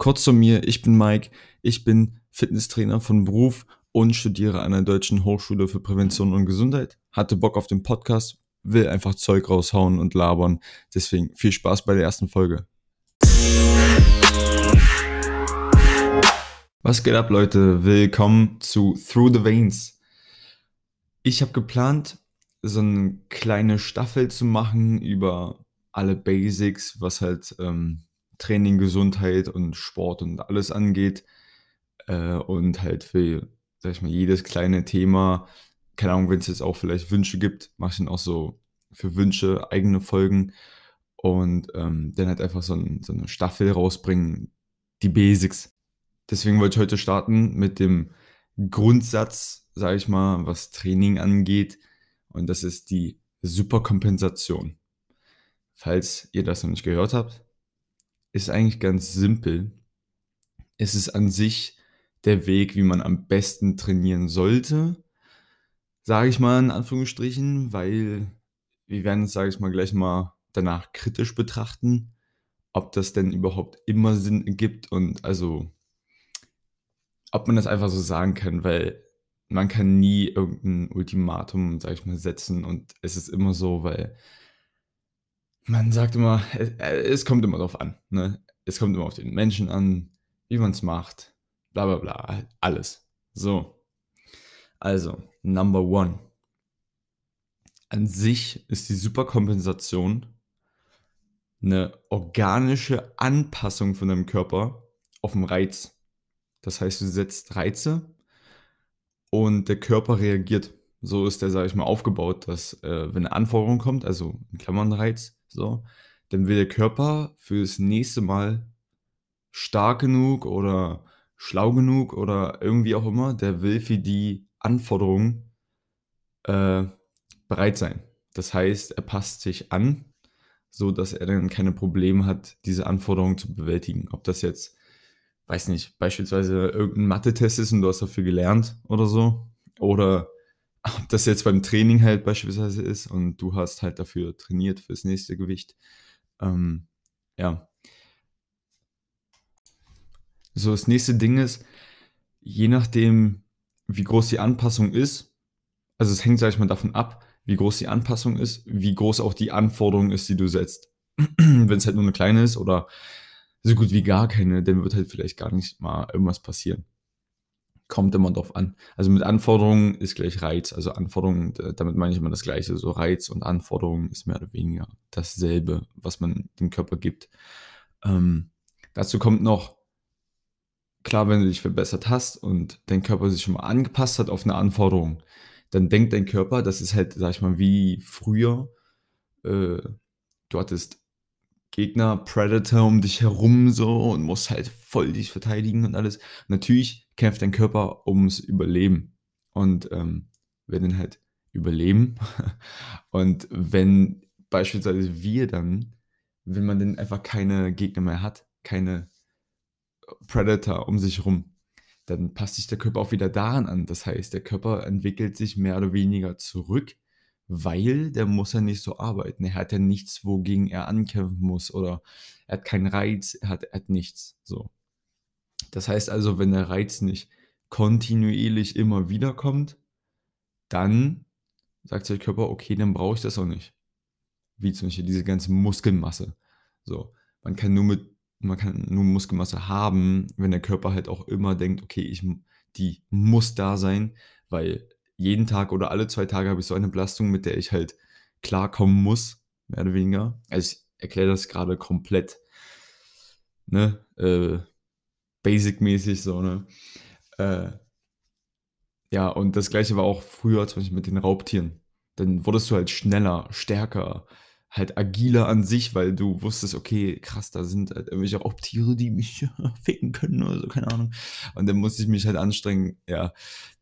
Kurz zu mir, ich bin Mike, ich bin Fitnesstrainer von Beruf und studiere an der Deutschen Hochschule für Prävention und Gesundheit. Hatte Bock auf den Podcast, will einfach Zeug raushauen und labern. Deswegen viel Spaß bei der ersten Folge. Was geht ab, Leute? Willkommen zu Through the Veins. Ich habe geplant, so eine kleine Staffel zu machen über alle Basics, was halt ähm, Training, Gesundheit und Sport und alles angeht. Äh, und halt für, sag ich mal, jedes kleine Thema, keine Ahnung, wenn es jetzt auch vielleicht Wünsche gibt, mache ich dann auch so für Wünsche eigene Folgen und ähm, dann halt einfach so, ein, so, eine Staffel rausbringen, die Basics. Deswegen wollte ich heute starten mit dem Grundsatz, sage ich mal, was Training angeht und das ist die Superkompensation. Falls ihr das noch nicht gehört habt, ist eigentlich ganz simpel. Es ist an sich der Weg, wie man am besten trainieren sollte, sage ich mal in Anführungsstrichen, weil wir werden es, sage ich mal, gleich mal danach kritisch betrachten, ob das denn überhaupt immer Sinn ergibt und also ob man das einfach so sagen kann, weil man kann nie irgendein Ultimatum, sage ich mal, setzen und es ist immer so, weil man sagt immer, es, es kommt immer darauf an. Ne? Es kommt immer auf den Menschen an, wie man es macht, bla bla bla, alles. So. Also, Number One. An sich ist die Superkompensation eine organische Anpassung von deinem Körper auf den Reiz. Das heißt, du setzt Reize und der Körper reagiert. So ist der, sage ich mal, aufgebaut, dass äh, wenn eine Anforderung kommt, also in Klammern Reiz, so, dann will der Körper fürs nächste Mal stark genug oder schlau genug oder irgendwie auch immer, der will für die Anforderungen äh, bereit sein. Das heißt, er passt sich an, so dass er dann keine Probleme hat, diese Anforderungen zu bewältigen. Ob das jetzt, weiß nicht, beispielsweise irgendein Mathe-Test ist und du hast dafür gelernt oder so, oder ob das jetzt beim Training halt beispielsweise ist und du hast halt dafür trainiert fürs nächste Gewicht. Ähm, ja. So, das nächste Ding ist, je nachdem, wie groß die Anpassung ist, also es hängt, sag ich mal, davon ab, wie groß die Anpassung ist, wie groß auch die Anforderung ist, die du setzt. Wenn es halt nur eine kleine ist oder so gut wie gar keine, dann wird halt vielleicht gar nicht mal irgendwas passieren kommt immer drauf an. Also mit Anforderungen ist gleich Reiz. Also Anforderungen, damit meine ich immer das Gleiche. So Reiz und Anforderungen ist mehr oder weniger dasselbe, was man dem Körper gibt. Ähm, dazu kommt noch, klar, wenn du dich verbessert hast und dein Körper sich schon mal angepasst hat auf eine Anforderung, dann denkt dein Körper, das ist halt, sag ich mal, wie früher. Äh, du hattest Gegner, Predator um dich herum so und musst halt voll dich verteidigen und alles. Natürlich kämpft dein Körper ums Überleben. Und ähm, wenn dann halt überleben und wenn beispielsweise wir dann, wenn man dann einfach keine Gegner mehr hat, keine Predator um sich herum, dann passt sich der Körper auch wieder daran an. Das heißt, der Körper entwickelt sich mehr oder weniger zurück, weil der muss ja nicht so arbeiten. Er hat ja nichts, wogegen er ankämpfen muss oder er hat keinen Reiz, er hat, er hat nichts. So. Das heißt also, wenn der Reiz nicht kontinuierlich immer wieder kommt, dann sagt der Körper, okay, dann brauche ich das auch nicht. Wie zum Beispiel diese ganze Muskelmasse. So, man kann nur mit, man kann nur Muskelmasse haben, wenn der Körper halt auch immer denkt, okay, ich, die muss da sein, weil jeden Tag oder alle zwei Tage habe ich so eine Belastung, mit der ich halt klarkommen muss, mehr oder weniger. Also ich erkläre das gerade komplett, ne, äh, basic-mäßig so, ne? Äh, ja, und das gleiche war auch früher zum Beispiel mit den Raubtieren. Dann wurdest du halt schneller, stärker, halt agiler an sich, weil du wusstest, okay, krass, da sind halt irgendwelche Raubtiere, die mich ficken können oder so, keine Ahnung. Und dann musste ich mich halt anstrengen, ja.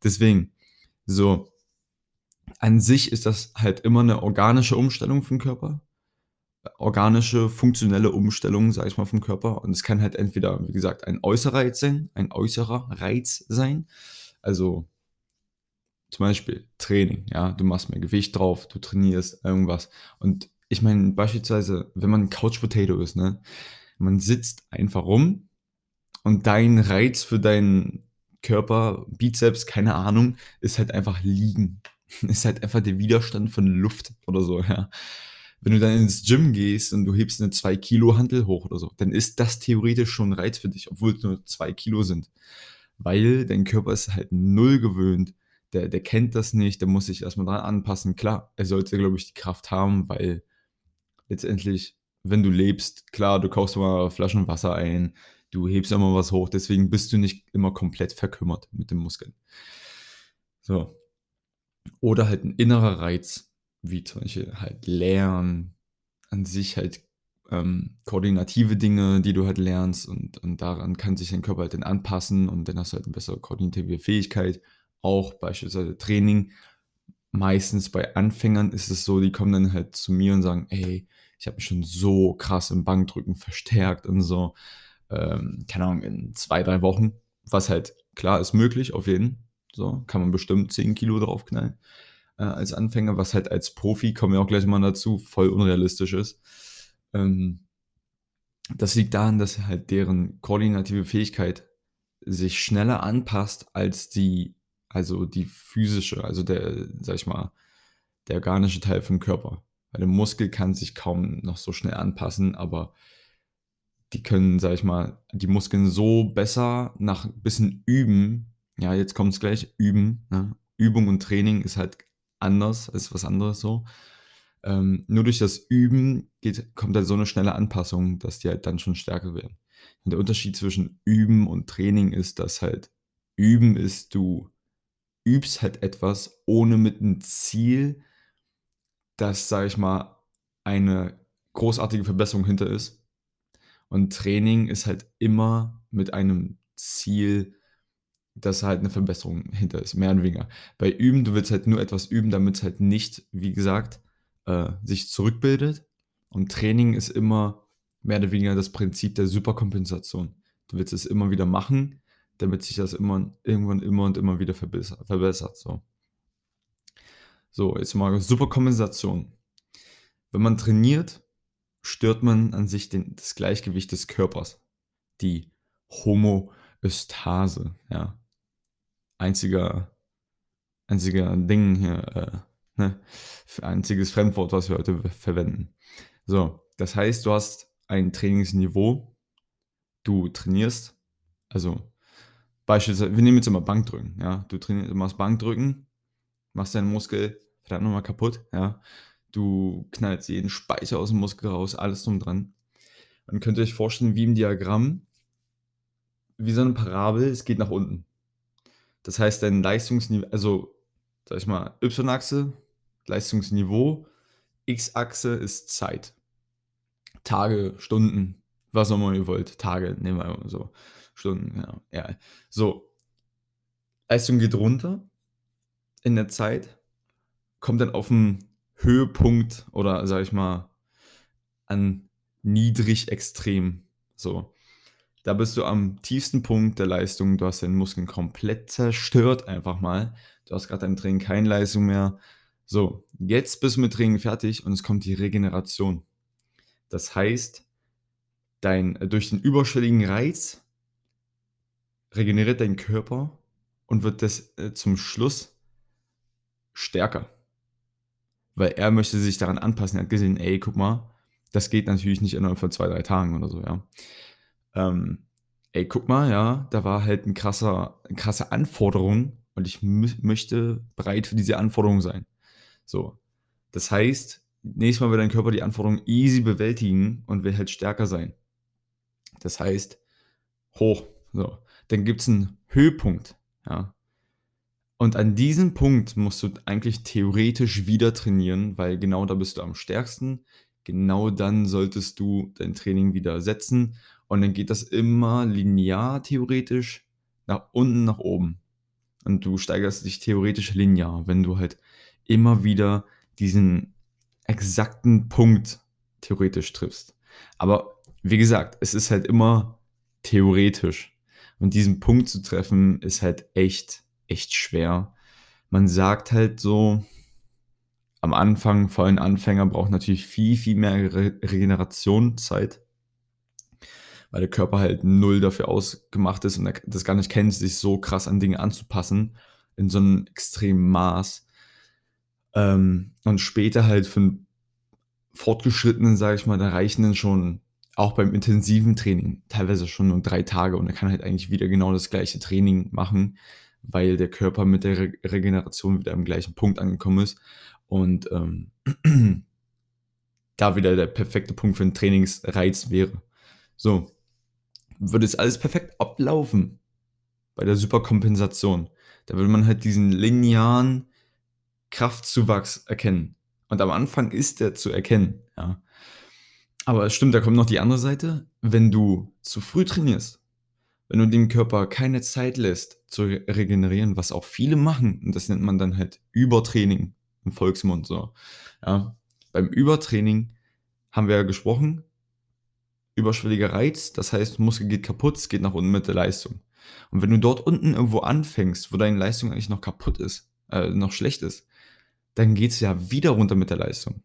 Deswegen, so, an sich ist das halt immer eine organische Umstellung den Körper organische, funktionelle Umstellung, sage ich mal, vom Körper. Und es kann halt entweder, wie gesagt, ein äußerer Reiz sein, ein äußerer Reiz sein. Also zum Beispiel Training, ja, du machst mehr Gewicht drauf, du trainierst irgendwas. Und ich meine, beispielsweise, wenn man Couch Potato ist, ne, man sitzt einfach rum Und dein Reiz für deinen Körper, Bizeps, keine Ahnung, ist halt einfach liegen. Ist halt einfach der Widerstand von Luft oder so, ja. Wenn du dann ins Gym gehst und du hebst eine 2 Kilo Hantel hoch oder so, dann ist das theoretisch schon ein Reiz für dich, obwohl es nur 2 Kilo sind. Weil dein Körper ist halt null gewöhnt. Der, der kennt das nicht, der muss sich erstmal dran anpassen. Klar, er sollte, glaube ich, die Kraft haben, weil letztendlich, wenn du lebst, klar, du kaufst mal Flaschen Wasser ein, du hebst immer was hoch, deswegen bist du nicht immer komplett verkümmert mit den Muskeln. So. Oder halt ein innerer Reiz, wie zum Beispiel halt Lernen, an sich halt ähm, koordinative Dinge, die du halt lernst und, und daran kann sich dein Körper halt dann anpassen und dann hast du halt eine bessere koordinative Fähigkeit. Auch beispielsweise Training. Meistens bei Anfängern ist es so, die kommen dann halt zu mir und sagen, ey, ich habe mich schon so krass im Bankdrücken verstärkt und so ähm, keine Ahnung, in zwei, drei Wochen, was halt klar ist möglich, auf jeden. So, kann man bestimmt 10 Kilo draufknallen äh, als Anfänger, was halt als Profi, kommen wir auch gleich mal dazu, voll unrealistisch ist. Ähm, das liegt daran, dass halt deren koordinative Fähigkeit sich schneller anpasst als die, also die physische, also der, sag ich mal, der organische Teil vom Körper. Weil der Muskel kann sich kaum noch so schnell anpassen, aber die können, sag ich mal, die Muskeln so besser nach ein bisschen üben. Ja, jetzt kommt es gleich, üben. Ne? Übung und Training ist halt anders, ist was anderes so. Ähm, nur durch das Üben geht, kommt halt so eine schnelle Anpassung, dass die halt dann schon stärker werden. Und der Unterschied zwischen Üben und Training ist, dass halt Üben ist, du übst halt etwas ohne mit einem Ziel, dass, sag ich mal, eine großartige Verbesserung hinter ist, und Training ist halt immer mit einem Ziel, dass halt eine Verbesserung hinter ist, mehr oder weniger. Bei Üben, du willst halt nur etwas üben, damit es halt nicht, wie gesagt, äh, sich zurückbildet. Und Training ist immer mehr oder weniger das Prinzip der Superkompensation. Du willst es immer wieder machen, damit sich das immer irgendwann immer und immer wieder verbessert. so. so, jetzt mal Superkompensation. Wenn man trainiert, stört man an sich den, das Gleichgewicht des Körpers. Die Homoöstase, ja. Einziger, einziger Ding hier, äh, ne? Einziges Fremdwort, was wir heute verwenden. So, das heißt, du hast ein Trainingsniveau, du trainierst, also beispielsweise, wir nehmen jetzt immer Bankdrücken, ja. Du trainierst, du machst Bankdrücken, machst deinen Muskel verdammt nochmal kaputt, ja du knallst jeden Speicher aus dem Muskel raus, alles drum dran. Man könnte euch vorstellen, wie im Diagramm, wie so eine Parabel, es geht nach unten. Das heißt, dein Leistungsniveau, also, sag ich mal, Y-Achse, Leistungsniveau, X-Achse ist Zeit. Tage, Stunden, was auch immer ihr wollt. Tage, nehmen wir so. Stunden, ja. ja. So. Leistung geht runter in der Zeit, kommt dann auf ein Höhepunkt oder sag ich mal an niedrig extrem. So. Da bist du am tiefsten Punkt der Leistung. Du hast deinen Muskeln komplett zerstört, einfach mal. Du hast gerade dein Training keine Leistung mehr. So, jetzt bist du mit Training fertig und es kommt die Regeneration. Das heißt, dein, durch den überschwelligen Reiz regeneriert dein Körper und wird das äh, zum Schluss stärker weil er möchte sich daran anpassen. Er hat gesehen, ey, guck mal, das geht natürlich nicht innerhalb von zwei, drei Tagen oder so, ja. Ähm, ey, guck mal, ja, da war halt ein krasser, eine krasse Anforderung und ich möchte bereit für diese Anforderung sein. So. Das heißt, nächstes Mal wird dein Körper die Anforderung easy bewältigen und will halt stärker sein. Das heißt, hoch. So. Dann gibt es einen Höhepunkt, ja. Und an diesem Punkt musst du eigentlich theoretisch wieder trainieren, weil genau da bist du am stärksten. Genau dann solltest du dein Training wieder setzen. Und dann geht das immer linear theoretisch nach unten, nach oben. Und du steigerst dich theoretisch linear, wenn du halt immer wieder diesen exakten Punkt theoretisch triffst. Aber wie gesagt, es ist halt immer theoretisch. Und diesen Punkt zu treffen, ist halt echt echt schwer. Man sagt halt so, am Anfang, vor allem Anfänger, braucht natürlich viel, viel mehr Re Regenerationszeit. weil der Körper halt null dafür ausgemacht ist und das gar nicht kennt, sich so krass an Dinge anzupassen, in so einem extremen Maß. Ähm, und später halt für einen Fortgeschrittenen, sage ich mal, da reichen dann schon auch beim intensiven Training teilweise schon nur drei Tage und er kann halt eigentlich wieder genau das gleiche Training machen, weil der Körper mit der Re Regeneration wieder am gleichen Punkt angekommen ist und ähm, da wieder der perfekte Punkt für einen Trainingsreiz wäre. So, würde es alles perfekt ablaufen bei der Superkompensation. Da würde man halt diesen linearen Kraftzuwachs erkennen. Und am Anfang ist der zu erkennen, ja. Aber es stimmt, da kommt noch die andere Seite. Wenn du zu früh trainierst, wenn du dem Körper keine Zeit lässt zu regenerieren, was auch viele machen, und das nennt man dann halt Übertraining im Volksmund so. Ja. Beim Übertraining haben wir ja gesprochen, überschwelliger Reiz, das heißt, Muskel geht kaputt, es geht nach unten mit der Leistung. Und wenn du dort unten irgendwo anfängst, wo deine Leistung eigentlich noch kaputt ist, äh, noch schlecht ist, dann geht es ja wieder runter mit der Leistung.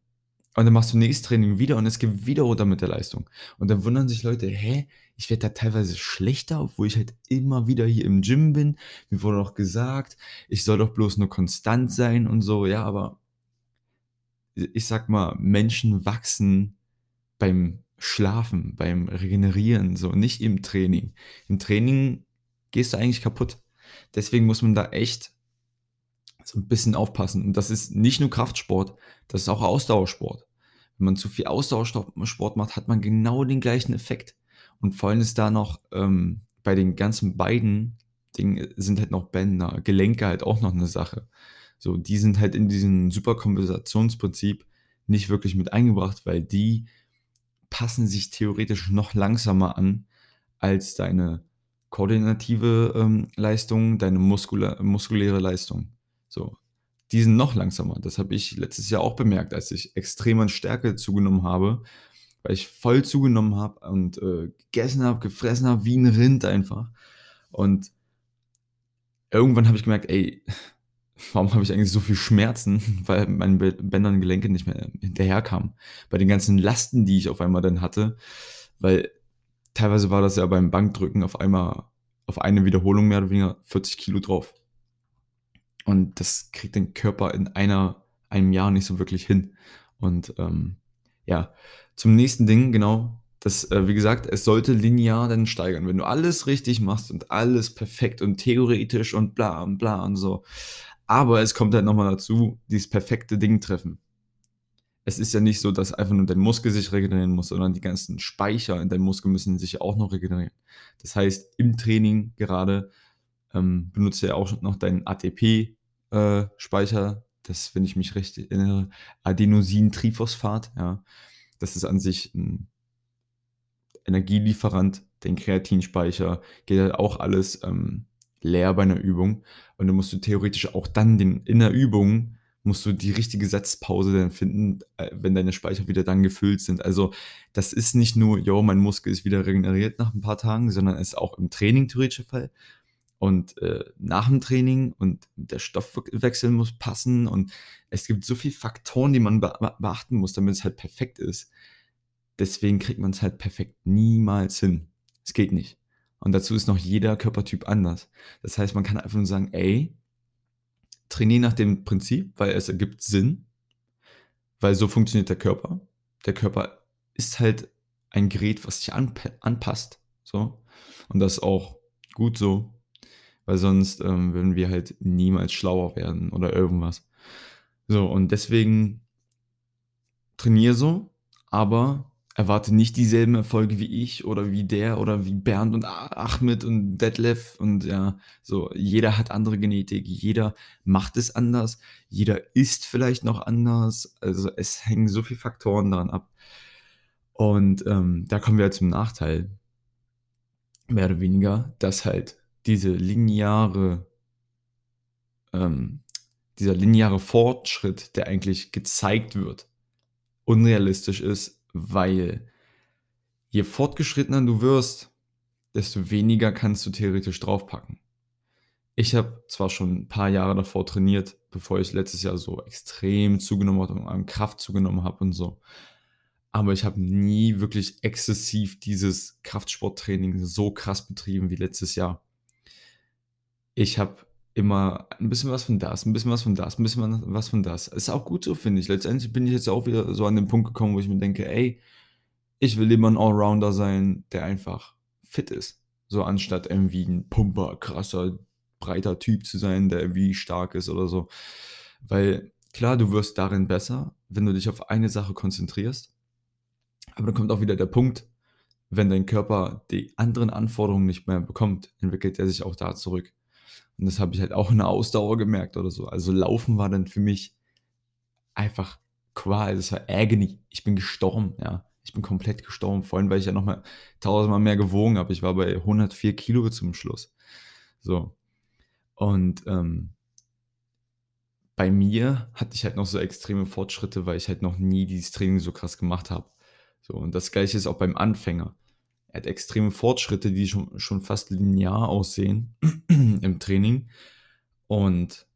Und dann machst du nächstes Training wieder und es geht wieder runter mit der Leistung. Und dann wundern sich Leute, hä, ich werde da teilweise schlechter, obwohl ich halt immer wieder hier im Gym bin. Mir wurde doch gesagt, ich soll doch bloß nur konstant sein und so. Ja, aber ich sag mal, Menschen wachsen beim Schlafen, beim Regenerieren, so nicht im Training. Im Training gehst du eigentlich kaputt. Deswegen muss man da echt so ein bisschen aufpassen. Und das ist nicht nur Kraftsport, das ist auch Ausdauersport. Wenn man zu viel Ausdauersport macht, hat man genau den gleichen Effekt. Und vor allem ist da noch ähm, bei den ganzen beiden Dingen sind halt noch Bänder, Gelenke halt auch noch eine Sache. So, die sind halt in diesem Superkompensationsprinzip nicht wirklich mit eingebracht, weil die passen sich theoretisch noch langsamer an als deine koordinative ähm, Leistung, deine muskula muskuläre Leistung. So, die sind noch langsamer. Das habe ich letztes Jahr auch bemerkt, als ich extrem an Stärke zugenommen habe, weil ich voll zugenommen habe und äh, gegessen habe, gefressen habe, wie ein Rind einfach. Und irgendwann habe ich gemerkt, ey, warum habe ich eigentlich so viel Schmerzen, weil meine Bänder und Gelenke nicht mehr hinterherkamen. Bei den ganzen Lasten, die ich auf einmal dann hatte, weil teilweise war das ja beim Bankdrücken auf einmal auf eine Wiederholung mehr oder weniger 40 Kilo drauf. Und das kriegt den Körper in einer, einem Jahr nicht so wirklich hin. Und ähm, ja, zum nächsten Ding, genau, das, äh, wie gesagt, es sollte linear dann steigern. Wenn du alles richtig machst und alles perfekt und theoretisch und bla und bla und so. Aber es kommt halt nochmal dazu, dieses perfekte Ding treffen. Es ist ja nicht so, dass einfach nur dein Muskel sich regenerieren muss, sondern die ganzen Speicher in deinem Muskel müssen sich auch noch regenerieren. Das heißt, im Training gerade ähm, benutzt ja auch noch deinen ATP-Speicher. Äh, das, wenn ich mich recht erinnere, Adenosin-Triphosphat. Ja. Das ist an sich ein Energielieferant. Den Kreatinspeicher geht halt auch alles ähm, leer bei einer Übung. Und dann musst du theoretisch auch dann den, in der Übung musst du die richtige Setzpause dann finden, äh, wenn deine Speicher wieder dann gefüllt sind. Also das ist nicht nur, jo, mein Muskel ist wieder regeneriert nach ein paar Tagen, sondern es ist auch im Training theoretischer Fall. Und äh, nach dem Training und der Stoffwechsel muss passen und es gibt so viele Faktoren, die man be beachten muss, damit es halt perfekt ist. Deswegen kriegt man es halt perfekt niemals hin. Es geht nicht. Und dazu ist noch jeder Körpertyp anders. Das heißt, man kann einfach nur sagen, ey, trainiere nach dem Prinzip, weil es ergibt Sinn, weil so funktioniert der Körper. Der Körper ist halt ein Gerät, was sich anp anpasst. So. Und das ist auch gut so, weil sonst ähm, würden wir halt niemals schlauer werden oder irgendwas. So, und deswegen trainiere so, aber erwarte nicht dieselben Erfolge wie ich oder wie der oder wie Bernd und Ahmed und Detlef und ja, so, jeder hat andere Genetik, jeder macht es anders, jeder isst vielleicht noch anders, also es hängen so viele Faktoren daran ab. Und ähm, da kommen wir halt zum Nachteil, mehr oder weniger, dass halt diese lineare, ähm, dieser lineare Fortschritt, der eigentlich gezeigt wird, unrealistisch ist weil je fortgeschrittener du wirst, desto weniger kannst du theoretisch draufpacken. Ich habe zwar schon ein paar Jahre davor trainiert, bevor ich letztes Jahr so extrem zugenommen habe und an Kraft zugenommen habe und so. aber ich habe nie wirklich exzessiv dieses Kraftsporttraining so krass betrieben wie letztes Jahr. Ich habe immer ein bisschen was von das, ein bisschen was von das, ein bisschen was von das. Ist auch gut so, finde ich. Letztendlich bin ich jetzt auch wieder so an den Punkt gekommen, wo ich mir denke, ey, ich will immer ein Allrounder sein, der einfach fit ist. So anstatt irgendwie ein Pumper, krasser, breiter Typ zu sein, der irgendwie stark ist oder so. Weil klar, du wirst darin besser, wenn du dich auf eine Sache konzentrierst. Aber dann kommt auch wieder der Punkt, wenn dein Körper die anderen Anforderungen nicht mehr bekommt, entwickelt er sich auch da zurück. Und das habe ich halt auch in der Ausdauer gemerkt oder so. Also Laufen war dann für mich einfach Qual, das war Agony. Ich bin gestorben, ja. Ich bin komplett gestorben, vor allem, weil ich ja nochmal tausendmal mehr gewogen habe. Ich war bei 104 Kilo zum Schluss. So. Und ähm, bei mir hatte ich halt noch so extreme Fortschritte, weil ich halt noch nie dieses Training so krass gemacht habe. So, und das gleiche ist auch beim Anfänger. Er hat extreme Fortschritte, die schon, schon fast linear aussehen im Training. Und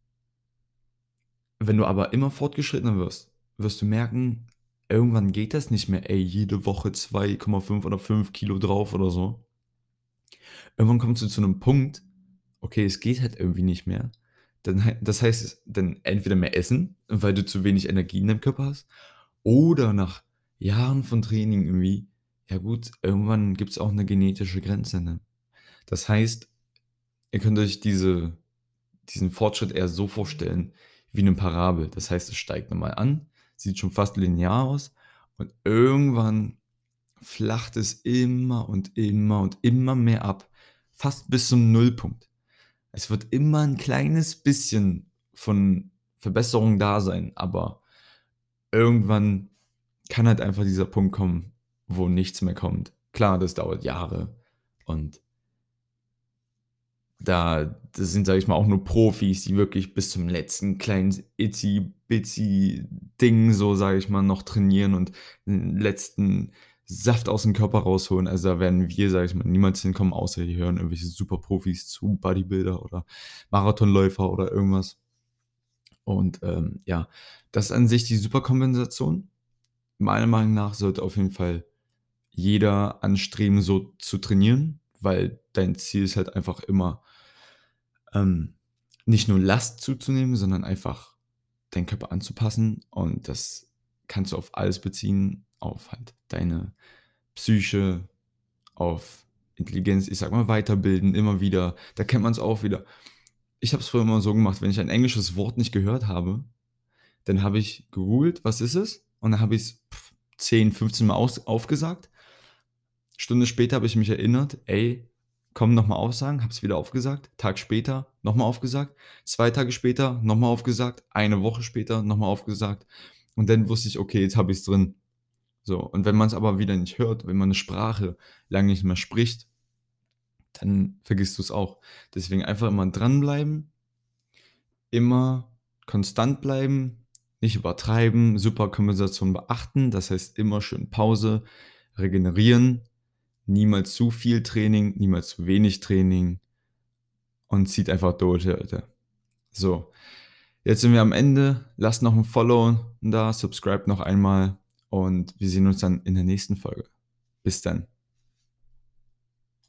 wenn du aber immer fortgeschrittener wirst, wirst du merken, irgendwann geht das nicht mehr, ey, jede Woche 2,5 oder 5 Kilo drauf oder so. Irgendwann kommst du zu einem Punkt, okay, es geht halt irgendwie nicht mehr. Dann, das heißt, dann entweder mehr essen, weil du zu wenig Energie in deinem Körper hast, oder nach Jahren von Training irgendwie ja gut, irgendwann gibt es auch eine genetische Grenze, ne? Das heißt, ihr könnt euch diese, diesen Fortschritt eher so vorstellen wie eine Parabel. Das heißt, es steigt nochmal an, sieht schon fast linear aus und irgendwann flacht es immer und immer und immer mehr ab, fast bis zum Nullpunkt. Es wird immer ein kleines bisschen von Verbesserung da sein, aber irgendwann kann halt einfach dieser Punkt kommen, wo nichts mehr kommt. Klar, das dauert Jahre und da sind, sage ich mal, auch nur Profis, die wirklich bis zum letzten kleinen itzy bitsy Ding, so sage ich mal, noch trainieren und den letzten Saft aus dem Körper rausholen. Also da werden wir, sage ich mal, niemals hinkommen, außer hier hören irgendwelche Superprofis zu, Bodybuilder oder Marathonläufer oder irgendwas. Und ähm, ja, das ist an sich die Superkompensation. Meiner Meinung nach sollte auf jeden Fall jeder anstreben, so zu trainieren, weil dein Ziel ist halt einfach immer ähm, nicht nur Last zuzunehmen, sondern einfach deinen Körper anzupassen und das kannst du auf alles beziehen, auf halt deine Psyche, auf Intelligenz, ich sag mal weiterbilden, immer wieder, da kennt man es auch wieder. Ich habe es früher immer so gemacht, wenn ich ein englisches Wort nicht gehört habe, dann habe ich gegoogelt, was ist es? Und dann habe ich es 10, 15 Mal aus, aufgesagt Stunde später habe ich mich erinnert, ey, komm nochmal aufsagen, habe es wieder aufgesagt. Tag später nochmal aufgesagt. Zwei Tage später nochmal aufgesagt. Eine Woche später nochmal aufgesagt. Und dann wusste ich, okay, jetzt habe ich es drin. So, und wenn man es aber wieder nicht hört, wenn man eine Sprache lange nicht mehr spricht, dann vergisst du es auch. Deswegen einfach immer dranbleiben, immer konstant bleiben, nicht übertreiben, Superkompensation beachten, das heißt immer schön Pause, regenerieren, niemals zu viel Training, niemals zu wenig Training und zieht einfach durch, Leute. So, jetzt sind wir am Ende. Lasst noch ein Follow da, subscribe noch einmal und wir sehen uns dann in der nächsten Folge. Bis dann.